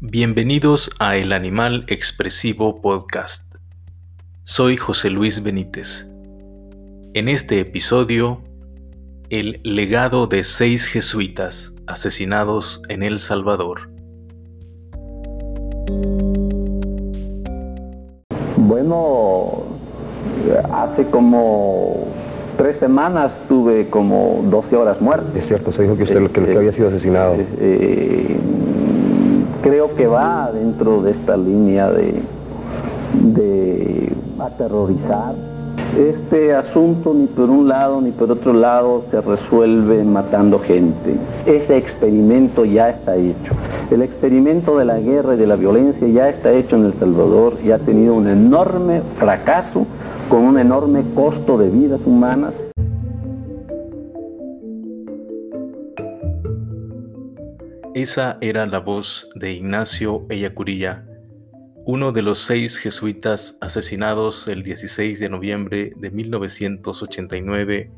Bienvenidos a El Animal Expresivo Podcast. Soy José Luis Benítez. En este episodio, el legado de seis jesuitas asesinados en El Salvador. Bueno, hace como tres semanas tuve como 12 horas muertas. Es cierto, se dijo que usted que, que había sido asesinado. Eh, eh, creo que va dentro de esta línea de, de aterrorizar. Este asunto ni por un lado ni por otro lado se resuelve matando gente. Ese experimento ya está hecho. El experimento de la guerra y de la violencia ya está hecho en El Salvador y ha tenido un enorme fracaso con un enorme costo de vidas humanas. Esa era la voz de Ignacio Ellacuría, uno de los seis jesuitas asesinados el 16 de noviembre de 1989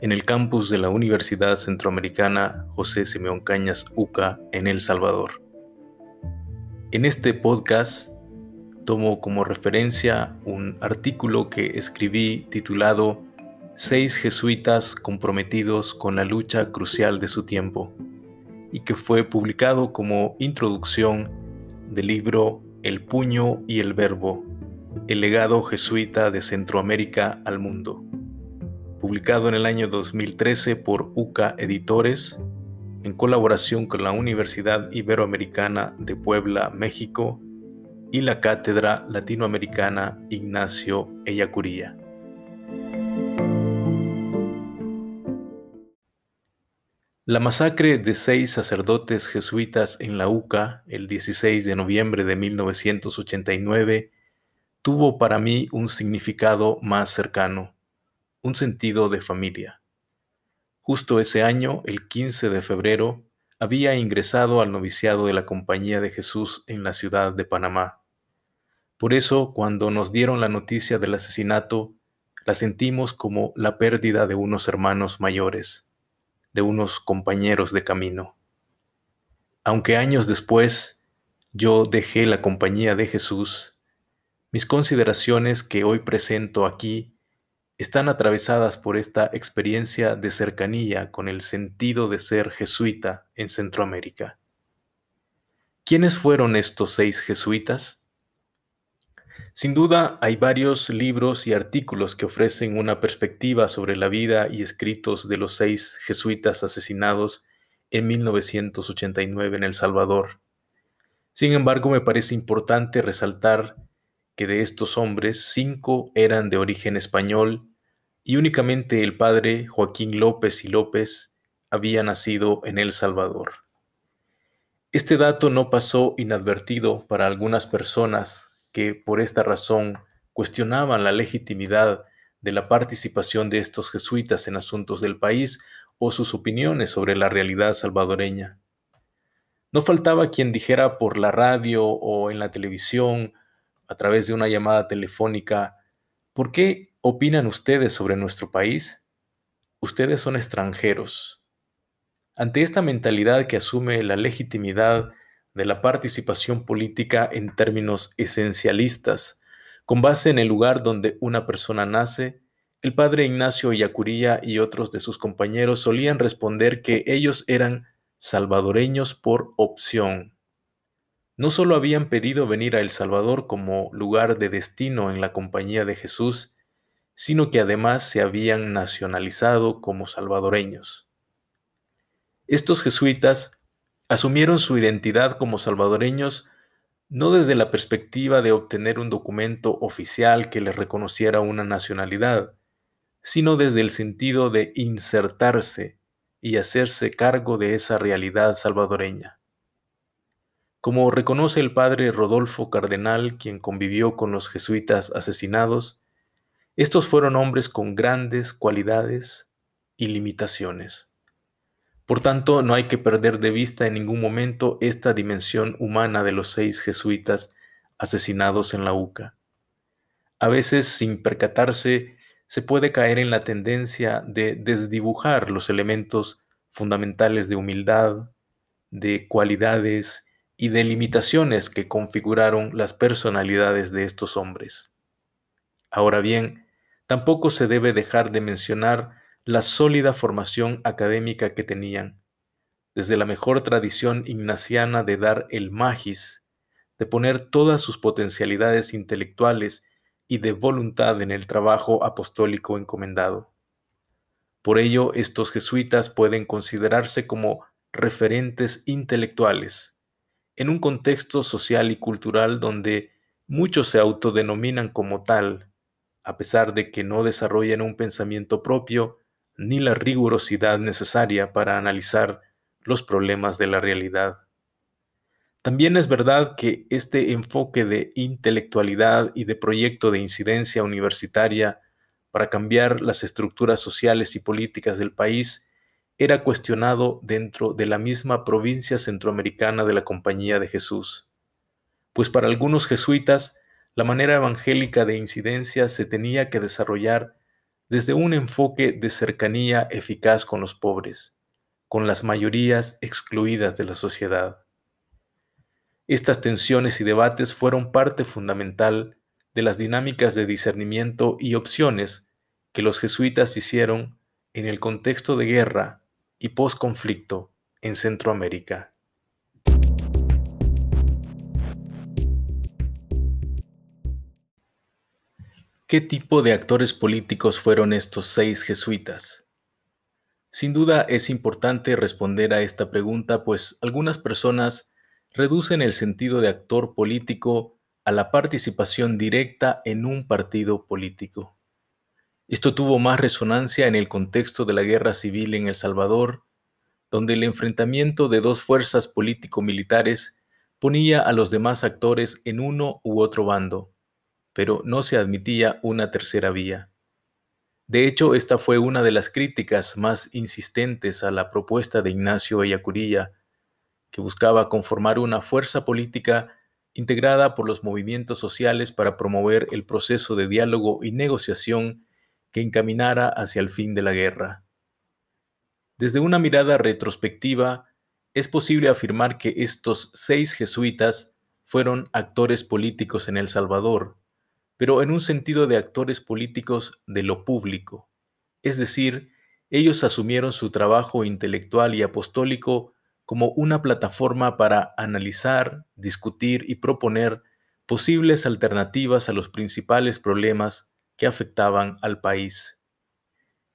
en el campus de la Universidad Centroamericana José Simeón Cañas UCA en El Salvador. En este podcast tomo como referencia un artículo que escribí titulado Seis jesuitas comprometidos con la lucha crucial de su tiempo y que fue publicado como introducción del libro El puño y el verbo, el legado jesuita de Centroamérica al mundo, publicado en el año 2013 por UCA Editores, en colaboración con la Universidad Iberoamericana de Puebla, México, y la Cátedra Latinoamericana Ignacio Ellacuría. La masacre de seis sacerdotes jesuitas en la UCA el 16 de noviembre de 1989 tuvo para mí un significado más cercano, un sentido de familia. Justo ese año, el 15 de febrero, había ingresado al noviciado de la Compañía de Jesús en la ciudad de Panamá. Por eso, cuando nos dieron la noticia del asesinato, la sentimos como la pérdida de unos hermanos mayores de unos compañeros de camino. Aunque años después yo dejé la compañía de Jesús, mis consideraciones que hoy presento aquí están atravesadas por esta experiencia de cercanía con el sentido de ser jesuita en Centroamérica. ¿Quiénes fueron estos seis jesuitas? Sin duda, hay varios libros y artículos que ofrecen una perspectiva sobre la vida y escritos de los seis jesuitas asesinados en 1989 en El Salvador. Sin embargo, me parece importante resaltar que de estos hombres, cinco eran de origen español y únicamente el padre Joaquín López y López había nacido en El Salvador. Este dato no pasó inadvertido para algunas personas que por esta razón cuestionaban la legitimidad de la participación de estos jesuitas en asuntos del país o sus opiniones sobre la realidad salvadoreña. No faltaba quien dijera por la radio o en la televisión, a través de una llamada telefónica, ¿por qué opinan ustedes sobre nuestro país? Ustedes son extranjeros. Ante esta mentalidad que asume la legitimidad de la participación política en términos esencialistas, con base en el lugar donde una persona nace, el padre Ignacio Yacuría y otros de sus compañeros solían responder que ellos eran salvadoreños por opción. No solo habían pedido venir a El Salvador como lugar de destino en la compañía de Jesús, sino que además se habían nacionalizado como salvadoreños. Estos jesuitas asumieron su identidad como salvadoreños no desde la perspectiva de obtener un documento oficial que les reconociera una nacionalidad, sino desde el sentido de insertarse y hacerse cargo de esa realidad salvadoreña. Como reconoce el padre Rodolfo Cardenal, quien convivió con los jesuitas asesinados, estos fueron hombres con grandes cualidades y limitaciones. Por tanto, no hay que perder de vista en ningún momento esta dimensión humana de los seis jesuitas asesinados en la UCA. A veces, sin percatarse, se puede caer en la tendencia de desdibujar los elementos fundamentales de humildad, de cualidades y de limitaciones que configuraron las personalidades de estos hombres. Ahora bien, tampoco se debe dejar de mencionar la sólida formación académica que tenían, desde la mejor tradición ignaciana de dar el magis, de poner todas sus potencialidades intelectuales y de voluntad en el trabajo apostólico encomendado. Por ello, estos jesuitas pueden considerarse como referentes intelectuales, en un contexto social y cultural donde muchos se autodenominan como tal, a pesar de que no desarrollan un pensamiento propio ni la rigurosidad necesaria para analizar los problemas de la realidad. También es verdad que este enfoque de intelectualidad y de proyecto de incidencia universitaria para cambiar las estructuras sociales y políticas del país era cuestionado dentro de la misma provincia centroamericana de la Compañía de Jesús, pues para algunos jesuitas la manera evangélica de incidencia se tenía que desarrollar desde un enfoque de cercanía eficaz con los pobres, con las mayorías excluidas de la sociedad. Estas tensiones y debates fueron parte fundamental de las dinámicas de discernimiento y opciones que los jesuitas hicieron en el contexto de guerra y posconflicto en Centroamérica. ¿Qué tipo de actores políticos fueron estos seis jesuitas? Sin duda es importante responder a esta pregunta, pues algunas personas reducen el sentido de actor político a la participación directa en un partido político. Esto tuvo más resonancia en el contexto de la guerra civil en El Salvador, donde el enfrentamiento de dos fuerzas político-militares ponía a los demás actores en uno u otro bando, pero no se admitía una tercera vía. De hecho, esta fue una de las críticas más insistentes a la propuesta de Ignacio Ellacuría, que buscaba conformar una fuerza política integrada por los movimientos sociales para promover el proceso de diálogo y negociación que encaminara hacia el fin de la guerra. Desde una mirada retrospectiva, es posible afirmar que estos seis jesuitas fueron actores políticos en El Salvador, pero en un sentido de actores políticos de lo público. Es decir, ellos asumieron su trabajo intelectual y apostólico como una plataforma para analizar, discutir y proponer posibles alternativas a los principales problemas que afectaban al país.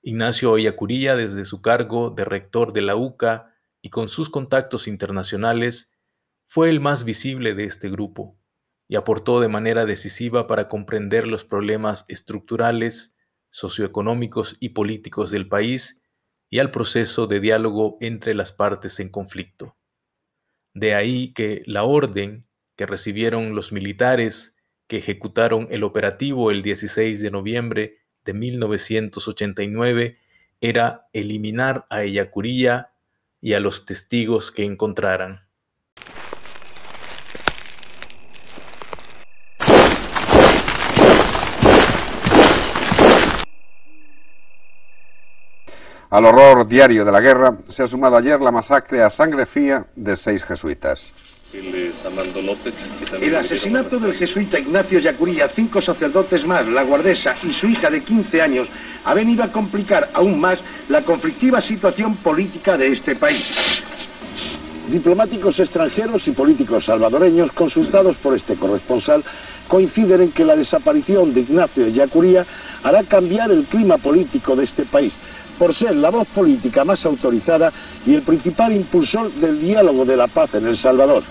Ignacio Oyacuría, desde su cargo de rector de la UCA y con sus contactos internacionales, fue el más visible de este grupo y aportó de manera decisiva para comprender los problemas estructurales, socioeconómicos y políticos del país y al proceso de diálogo entre las partes en conflicto. De ahí que la orden que recibieron los militares que ejecutaron el operativo el 16 de noviembre de 1989 era eliminar a Ellacuría y a los testigos que encontraran. Al horror diario de la guerra se ha sumado ayer la masacre a sangre fría de seis jesuitas. El asesinato del jesuita Ignacio Yacuría, cinco sacerdotes más, la guardesa y su hija de 15 años ha venido a complicar aún más la conflictiva situación política de este país. Diplomáticos extranjeros y políticos salvadoreños consultados por este corresponsal coinciden en que la desaparición de Ignacio Yacuría hará cambiar el clima político de este país por ser la voz política más autorizada y el principal impulsor del diálogo de la paz en El Salvador.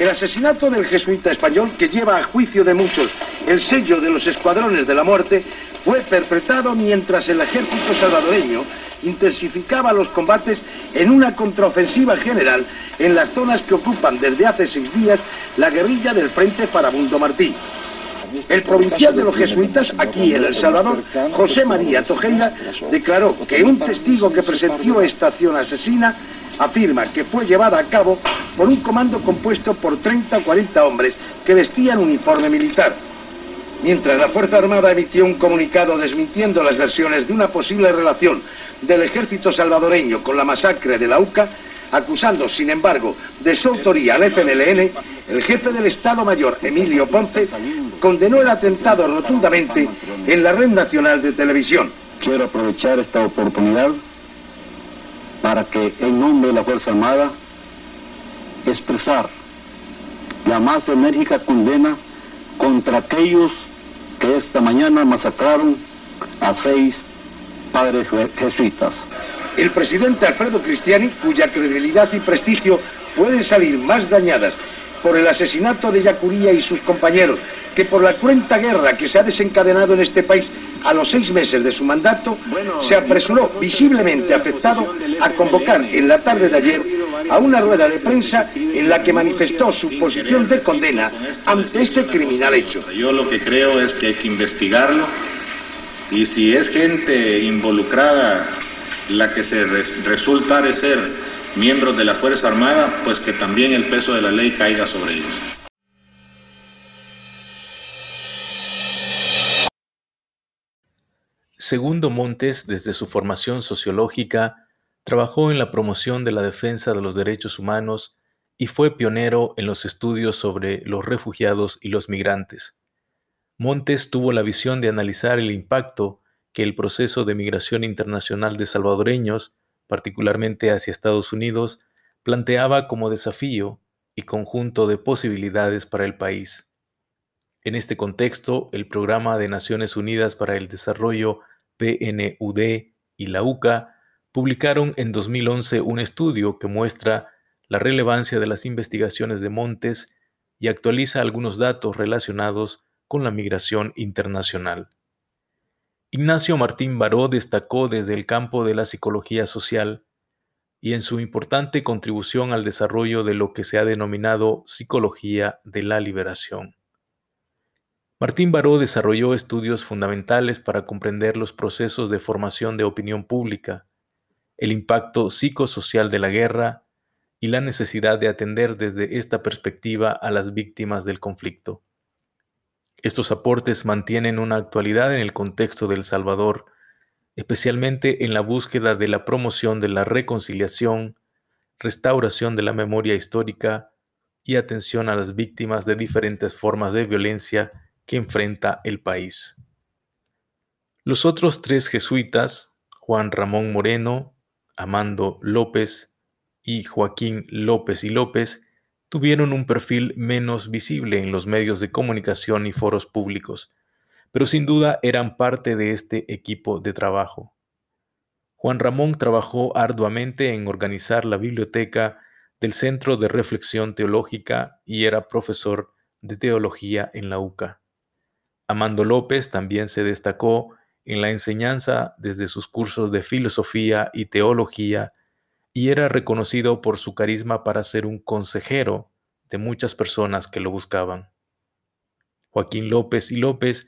El asesinato del jesuita español, que lleva a juicio de muchos el sello de los escuadrones de la muerte, fue perpetrado mientras el ejército salvadoreño intensificaba los combates en una contraofensiva general en las zonas que ocupan desde hace seis días la guerrilla del Frente Farabundo Martí. El provincial de los jesuitas, aquí en El Salvador, José María Tojeira, declaró que un testigo que presenció esta acción asesina afirma que fue llevada a cabo por un comando compuesto por 30 o 40 hombres que vestían uniforme militar. Mientras la Fuerza Armada emitió un comunicado desmintiendo las versiones de una posible relación del ejército salvadoreño con la masacre de la UCA, acusando, sin embargo, de su autoría al FNLN, el jefe del Estado Mayor, Emilio Ponce, condenó el atentado rotundamente en la red nacional de televisión. Quiero aprovechar esta oportunidad para que, en nombre de la Fuerza Armada, expresar la más enérgica condena contra aquellos que esta mañana masacraron a seis padres jesuitas. El presidente Alfredo Cristiani, cuya credibilidad y prestigio pueden salir más dañadas por el asesinato de Yacuría y sus compañeros que por la cruenta guerra que se ha desencadenado en este país a los seis meses de su mandato, se apresuró visiblemente afectado a convocar en la tarde de ayer a una rueda de prensa en la que manifestó su posición de condena ante este criminal hecho. Yo lo que creo es que hay que investigarlo y si es gente involucrada la que se resulta de ser miembros de la Fuerza Armada, pues que también el peso de la ley caiga sobre ellos. Segundo Montes, desde su formación sociológica, trabajó en la promoción de la defensa de los derechos humanos y fue pionero en los estudios sobre los refugiados y los migrantes. Montes tuvo la visión de analizar el impacto que el proceso de migración internacional de salvadoreños, particularmente hacia Estados Unidos, planteaba como desafío y conjunto de posibilidades para el país. En este contexto, el Programa de Naciones Unidas para el Desarrollo PNUD y la UCA publicaron en 2011 un estudio que muestra la relevancia de las investigaciones de Montes y actualiza algunos datos relacionados con la migración internacional. Ignacio Martín Baró destacó desde el campo de la psicología social y en su importante contribución al desarrollo de lo que se ha denominado psicología de la liberación. Martín Baró desarrolló estudios fundamentales para comprender los procesos de formación de opinión pública, el impacto psicosocial de la guerra y la necesidad de atender desde esta perspectiva a las víctimas del conflicto. Estos aportes mantienen una actualidad en el contexto del Salvador, especialmente en la búsqueda de la promoción de la reconciliación, restauración de la memoria histórica y atención a las víctimas de diferentes formas de violencia que enfrenta el país. Los otros tres jesuitas, Juan Ramón Moreno, Amando López y Joaquín López y López, tuvieron un perfil menos visible en los medios de comunicación y foros públicos, pero sin duda eran parte de este equipo de trabajo. Juan Ramón trabajó arduamente en organizar la biblioteca del Centro de Reflexión Teológica y era profesor de teología en la UCA. Amando López también se destacó en la enseñanza desde sus cursos de filosofía y teología y era reconocido por su carisma para ser un consejero de muchas personas que lo buscaban. Joaquín López y López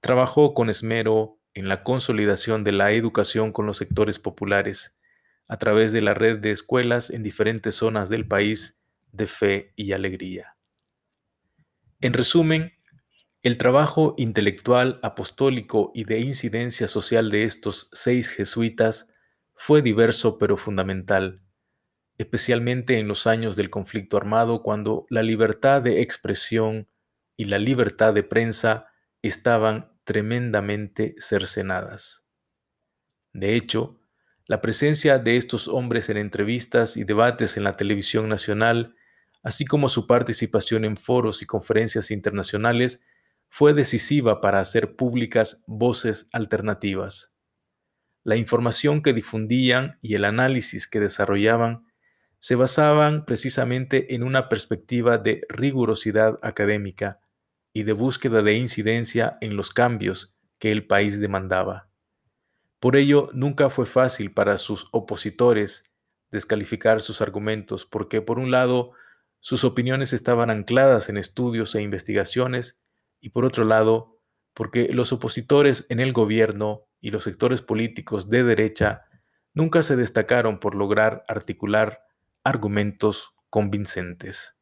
trabajó con esmero en la consolidación de la educación con los sectores populares a través de la red de escuelas en diferentes zonas del país de fe y alegría. En resumen, el trabajo intelectual, apostólico y de incidencia social de estos seis jesuitas fue diverso pero fundamental, especialmente en los años del conflicto armado cuando la libertad de expresión y la libertad de prensa estaban tremendamente cercenadas. De hecho, la presencia de estos hombres en entrevistas y debates en la televisión nacional, así como su participación en foros y conferencias internacionales, fue decisiva para hacer públicas voces alternativas la información que difundían y el análisis que desarrollaban se basaban precisamente en una perspectiva de rigurosidad académica y de búsqueda de incidencia en los cambios que el país demandaba. Por ello, nunca fue fácil para sus opositores descalificar sus argumentos, porque por un lado, sus opiniones estaban ancladas en estudios e investigaciones, y por otro lado, porque los opositores en el gobierno y los sectores políticos de derecha nunca se destacaron por lograr articular argumentos convincentes.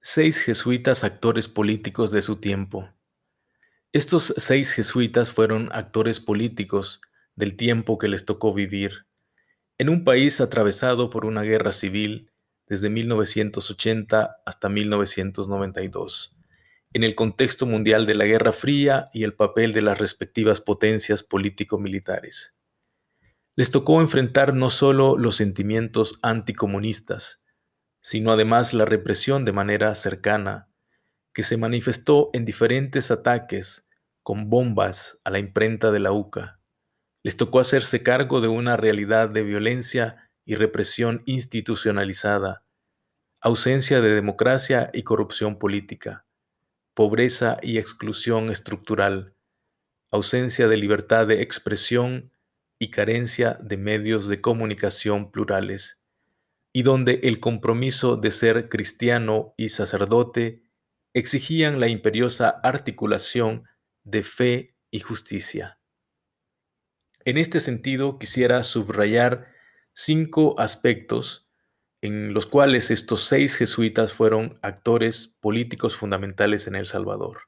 Seis jesuitas actores políticos de su tiempo. Estos seis jesuitas fueron actores políticos del tiempo que les tocó vivir, en un país atravesado por una guerra civil desde 1980 hasta 1992, en el contexto mundial de la Guerra Fría y el papel de las respectivas potencias político-militares. Les tocó enfrentar no solo los sentimientos anticomunistas, sino además la represión de manera cercana, que se manifestó en diferentes ataques con bombas a la imprenta de la UCA. Les tocó hacerse cargo de una realidad de violencia y represión institucionalizada, ausencia de democracia y corrupción política, pobreza y exclusión estructural, ausencia de libertad de expresión y carencia de medios de comunicación plurales, y donde el compromiso de ser cristiano y sacerdote exigían la imperiosa articulación de fe y justicia. En este sentido, quisiera subrayar cinco aspectos en los cuales estos seis jesuitas fueron actores políticos fundamentales en El Salvador.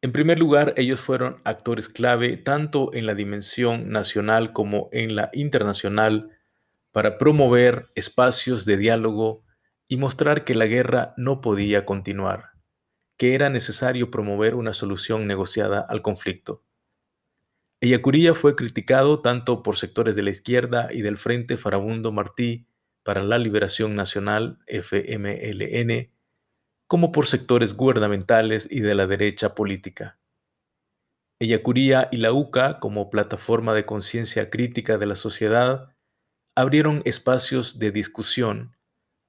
En primer lugar, ellos fueron actores clave tanto en la dimensión nacional como en la internacional para promover espacios de diálogo y mostrar que la guerra no podía continuar, que era necesario promover una solución negociada al conflicto. Ellacuría fue criticado tanto por sectores de la izquierda y del Frente Farabundo Martí para la Liberación Nacional, FMLN, como por sectores gubernamentales y de la derecha política. Ellacuría y la UCA, como plataforma de conciencia crítica de la sociedad, abrieron espacios de discusión,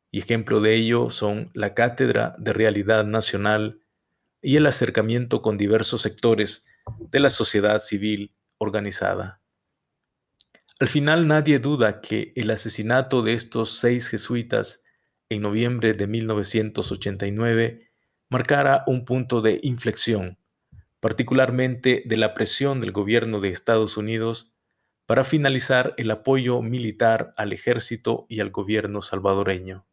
y ejemplo de ello son la Cátedra de Realidad Nacional y el acercamiento con diversos sectores de la sociedad civil organizada. Al final nadie duda que el asesinato de estos seis jesuitas en noviembre de 1989 marcara un punto de inflexión, particularmente de la presión del gobierno de Estados Unidos para finalizar el apoyo militar al ejército y al gobierno salvadoreño.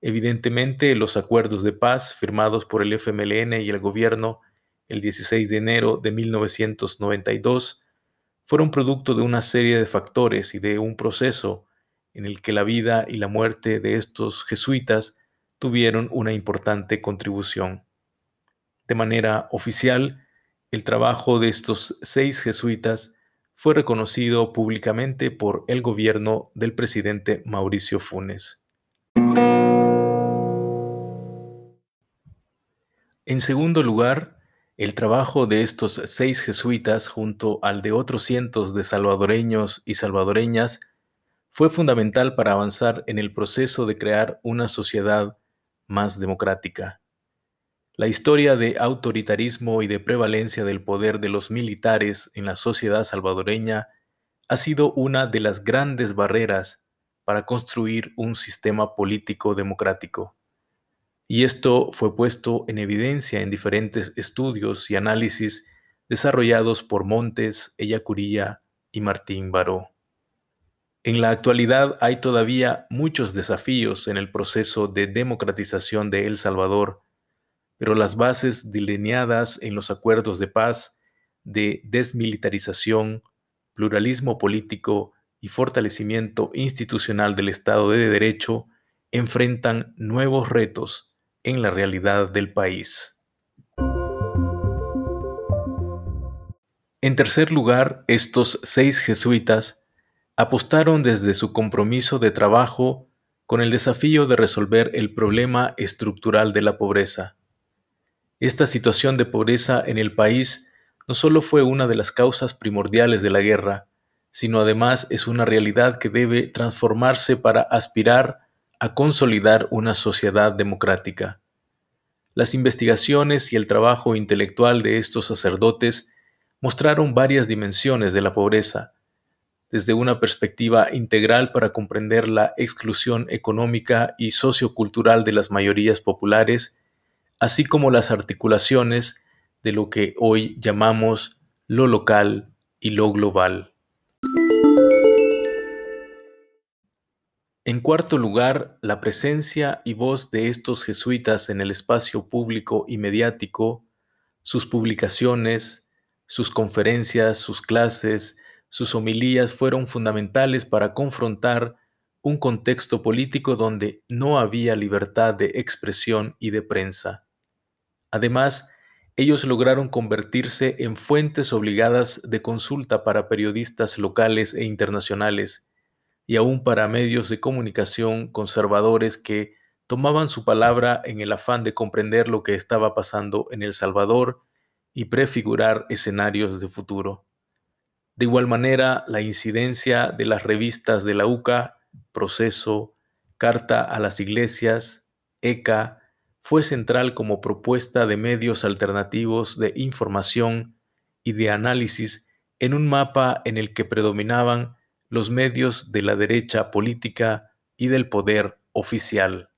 Evidentemente, los acuerdos de paz firmados por el FMLN y el gobierno el 16 de enero de 1992 fueron producto de una serie de factores y de un proceso en el que la vida y la muerte de estos jesuitas tuvieron una importante contribución. De manera oficial, el trabajo de estos seis jesuitas fue reconocido públicamente por el gobierno del presidente Mauricio Funes. En segundo lugar, el trabajo de estos seis jesuitas junto al de otros cientos de salvadoreños y salvadoreñas fue fundamental para avanzar en el proceso de crear una sociedad más democrática. La historia de autoritarismo y de prevalencia del poder de los militares en la sociedad salvadoreña ha sido una de las grandes barreras para construir un sistema político democrático. Y esto fue puesto en evidencia en diferentes estudios y análisis desarrollados por Montes, Ellacuría y Martín Baró. En la actualidad hay todavía muchos desafíos en el proceso de democratización de El Salvador, pero las bases delineadas en los acuerdos de paz, de desmilitarización, pluralismo político y fortalecimiento institucional del Estado de Derecho enfrentan nuevos retos en la realidad del país. En tercer lugar, estos seis jesuitas apostaron desde su compromiso de trabajo con el desafío de resolver el problema estructural de la pobreza. Esta situación de pobreza en el país no solo fue una de las causas primordiales de la guerra, sino además es una realidad que debe transformarse para aspirar a consolidar una sociedad democrática. Las investigaciones y el trabajo intelectual de estos sacerdotes mostraron varias dimensiones de la pobreza, desde una perspectiva integral para comprender la exclusión económica y sociocultural de las mayorías populares, así como las articulaciones de lo que hoy llamamos lo local y lo global. En cuarto lugar, la presencia y voz de estos jesuitas en el espacio público y mediático Sus publicaciones, sus conferencias, sus clases, sus homilías fueron fundamentales para confrontar un contexto político donde no había libertad de expresión y de prensa. Además, ellos lograron convertirse en fuentes obligadas de consulta para periodistas locales e internacionales, y aún para medios de comunicación conservadores que tomaban su palabra en el afán de comprender lo que estaba pasando en El Salvador y prefigurar escenarios de futuro. De igual manera, la incidencia de las revistas de la UCA proceso, carta a las iglesias, ECA, fue central como propuesta de medios alternativos de información y de análisis en un mapa en el que predominaban los medios de la derecha política y del poder oficial.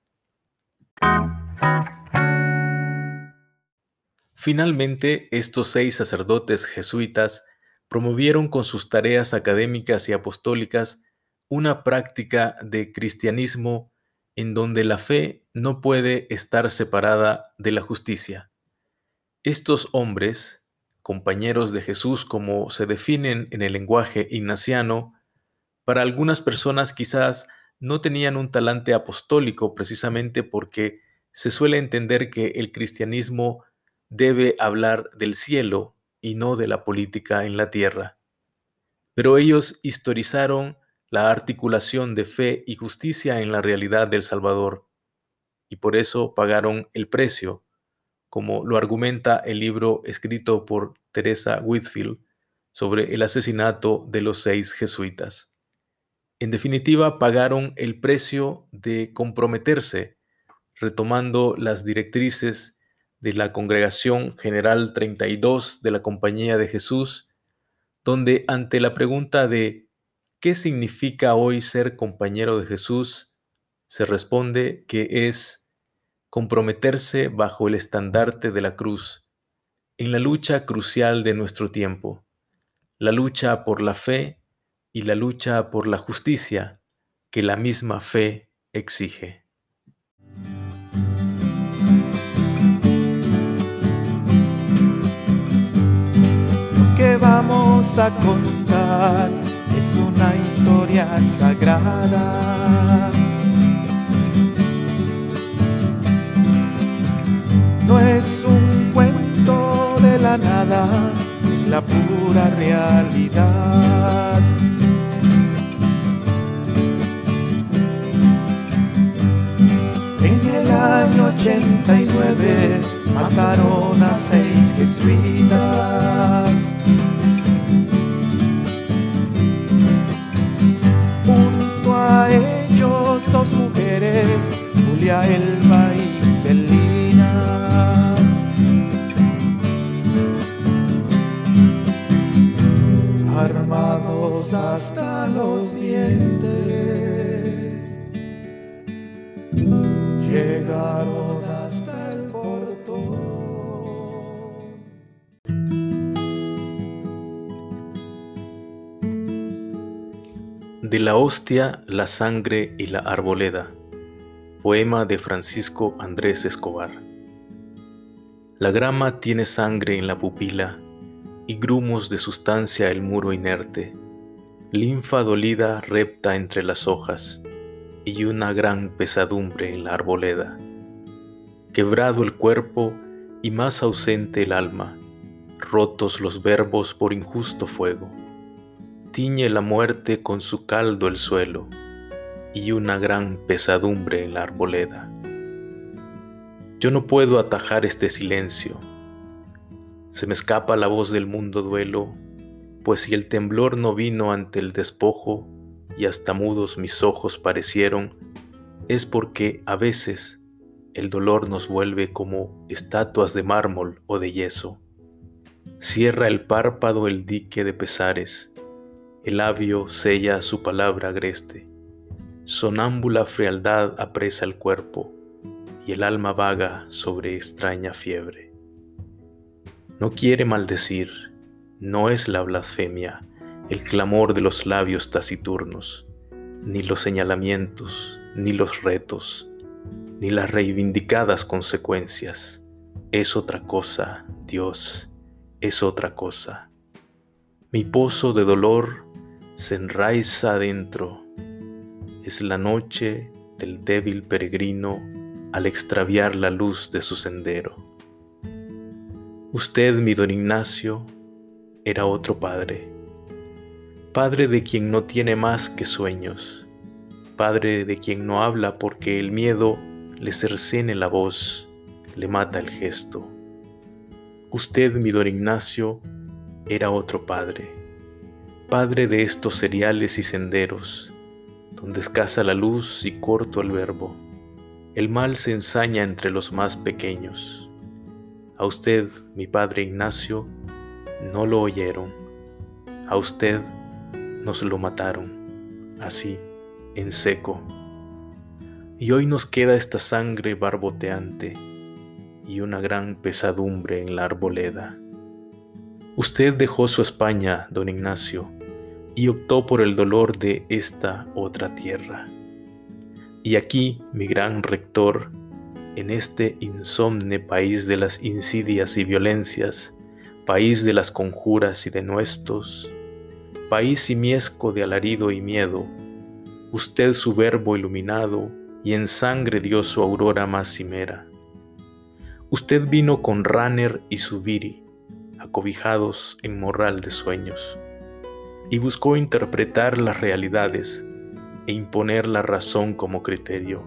Finalmente, estos seis sacerdotes jesuitas promovieron con sus tareas académicas y apostólicas una práctica de cristianismo en donde la fe no puede estar separada de la justicia. Estos hombres, compañeros de Jesús como se definen en el lenguaje ignaciano, para algunas personas quizás no tenían un talante apostólico precisamente porque se suele entender que el cristianismo debe hablar del cielo y no de la política en la tierra. Pero ellos historizaron la articulación de fe y justicia en la realidad del Salvador, y por eso pagaron el precio, como lo argumenta el libro escrito por Teresa Whitfield sobre el asesinato de los seis jesuitas. En definitiva, pagaron el precio de comprometerse, retomando las directrices de la Congregación General 32 de la Compañía de Jesús, donde ante la pregunta de ¿Qué significa hoy ser compañero de Jesús? Se responde que es comprometerse bajo el estandarte de la cruz, en la lucha crucial de nuestro tiempo, la lucha por la fe y la lucha por la justicia que la misma fe exige. ¿Qué vamos a contar una historia sagrada. No es un cuento de la nada, es la pura realidad. El año 89 mataron a seis jesuitas dos mujeres, Julia, Elba y Celina. De la hostia, la sangre y la arboleda. Poema de Francisco Andrés Escobar. La grama tiene sangre en la pupila y grumos de sustancia el muro inerte. Linfa dolida repta entre las hojas y una gran pesadumbre en la arboleda. Quebrado el cuerpo y más ausente el alma, rotos los verbos por injusto fuego tiñe la muerte con su caldo el suelo y una gran pesadumbre en la arboleda. Yo no puedo atajar este silencio. Se me escapa la voz del mundo duelo, pues si el temblor no vino ante el despojo y hasta mudos mis ojos parecieron, es porque a veces el dolor nos vuelve como estatuas de mármol o de yeso. Cierra el párpado el dique de pesares, el labio sella su palabra agreste, sonámbula frialdad apresa el cuerpo, y el alma vaga sobre extraña fiebre. No quiere maldecir, no es la blasfemia, el clamor de los labios taciturnos, ni los señalamientos, ni los retos, ni las reivindicadas consecuencias, es otra cosa, Dios, es otra cosa. Mi pozo de dolor se enraiza adentro. Es la noche del débil peregrino al extraviar la luz de su sendero. Usted, mi don Ignacio, era otro padre, padre de quien no tiene más que sueños, padre de quien no habla porque el miedo le cercene la voz, le mata el gesto. Usted, mi don Ignacio, era otro padre, padre de estos cereales y senderos, donde escasa la luz y corto el verbo. El mal se ensaña entre los más pequeños. A usted, mi padre Ignacio, no lo oyeron. A usted nos lo mataron, así, en seco. Y hoy nos queda esta sangre barboteante y una gran pesadumbre en la arboleda. Usted dejó su España, don Ignacio, y optó por el dolor de esta otra tierra. Y aquí, mi gran rector, en este insomne país de las insidias y violencias, país de las conjuras y de nuestros, país simiesco de alarido y miedo, usted su verbo iluminado y en sangre dio su aurora más cimera. Usted vino con Ranner y Subiri, acobijados en morral de sueños, y buscó interpretar las realidades e imponer la razón como criterio,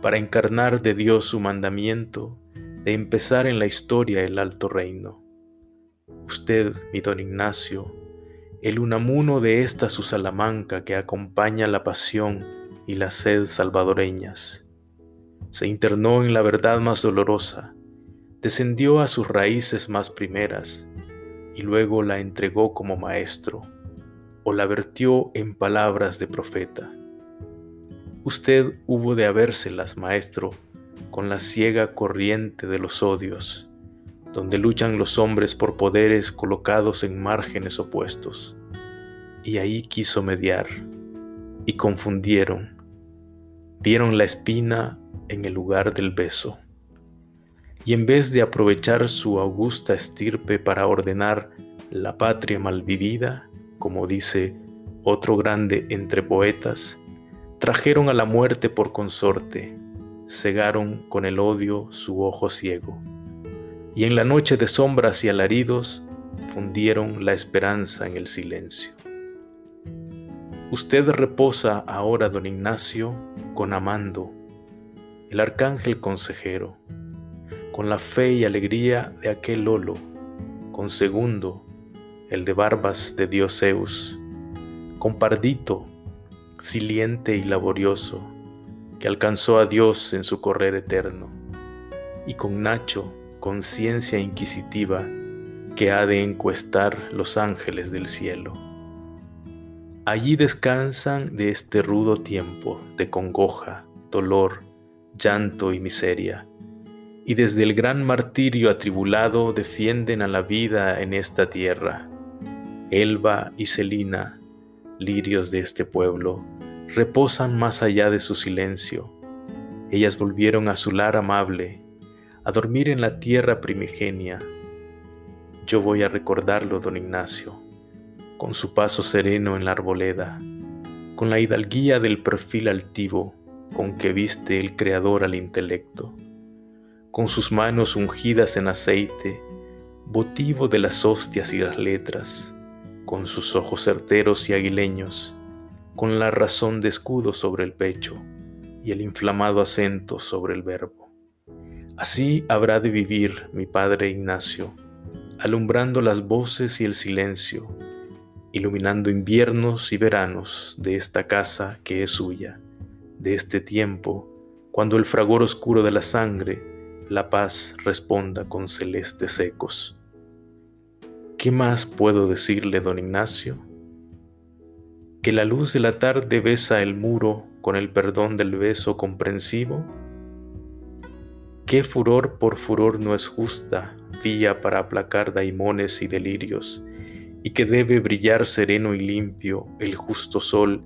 para encarnar de Dios su mandamiento de empezar en la historia el alto reino. Usted, mi don Ignacio, el unamuno de esta su Salamanca que acompaña la pasión y la sed salvadoreñas, se internó en la verdad más dolorosa, descendió a sus raíces más primeras y luego la entregó como maestro o la vertió en palabras de profeta. Usted hubo de habérselas, maestro, con la ciega corriente de los odios, donde luchan los hombres por poderes colocados en márgenes opuestos. Y ahí quiso mediar, y confundieron, vieron la espina en el lugar del beso. Y en vez de aprovechar su augusta estirpe para ordenar la patria malvivida, como dice otro grande entre poetas, Trajeron a la muerte por consorte, cegaron con el odio su ojo ciego, y en la noche de sombras y alaridos fundieron la esperanza en el silencio. Usted reposa ahora, don Ignacio, con Amando, el arcángel consejero, con la fe y alegría de aquel Lolo, con Segundo, el de barbas de Dios Zeus, con Pardito, siliente y laborioso, que alcanzó a Dios en su correr eterno, y con Nacho, conciencia inquisitiva, que ha de encuestar los ángeles del cielo. Allí descansan de este rudo tiempo de congoja, dolor, llanto y miseria, y desde el gran martirio atribulado defienden a la vida en esta tierra. Elba y Celina, lirios de este pueblo, reposan más allá de su silencio. Ellas volvieron a su lar amable, a dormir en la tierra primigenia. Yo voy a recordarlo, don Ignacio, con su paso sereno en la arboleda, con la hidalguía del perfil altivo con que viste el Creador al intelecto, con sus manos ungidas en aceite, votivo de las hostias y las letras, con sus ojos certeros y aguileños, con la razón de escudo sobre el pecho y el inflamado acento sobre el verbo. Así habrá de vivir mi padre Ignacio, alumbrando las voces y el silencio, iluminando inviernos y veranos de esta casa que es suya, de este tiempo, cuando el fragor oscuro de la sangre, la paz responda con celestes ecos. ¿Qué más puedo decirle, don Ignacio? Que la luz de la tarde besa el muro con el perdón del beso comprensivo. ¿Qué furor por furor no es justa, vía para aplacar daimones y delirios, y que debe brillar sereno y limpio el justo sol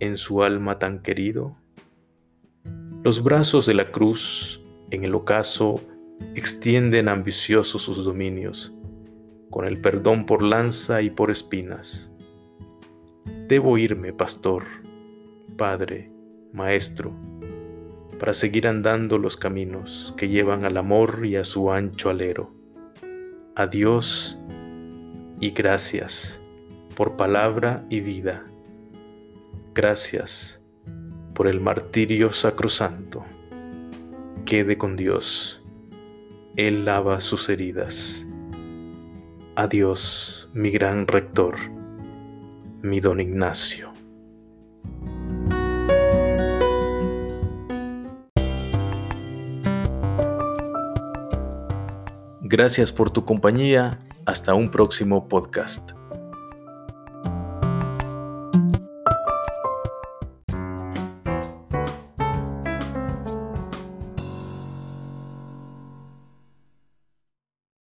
en su alma tan querido? Los brazos de la cruz en el ocaso extienden ambiciosos sus dominios, con el perdón por lanza y por espinas. Debo irme, pastor, padre, maestro, para seguir andando los caminos que llevan al amor y a su ancho alero. Adiós y gracias por palabra y vida. Gracias por el martirio sacrosanto. Quede con Dios. Él lava sus heridas. Adiós, mi gran rector, mi don Ignacio. Gracias por tu compañía. Hasta un próximo podcast.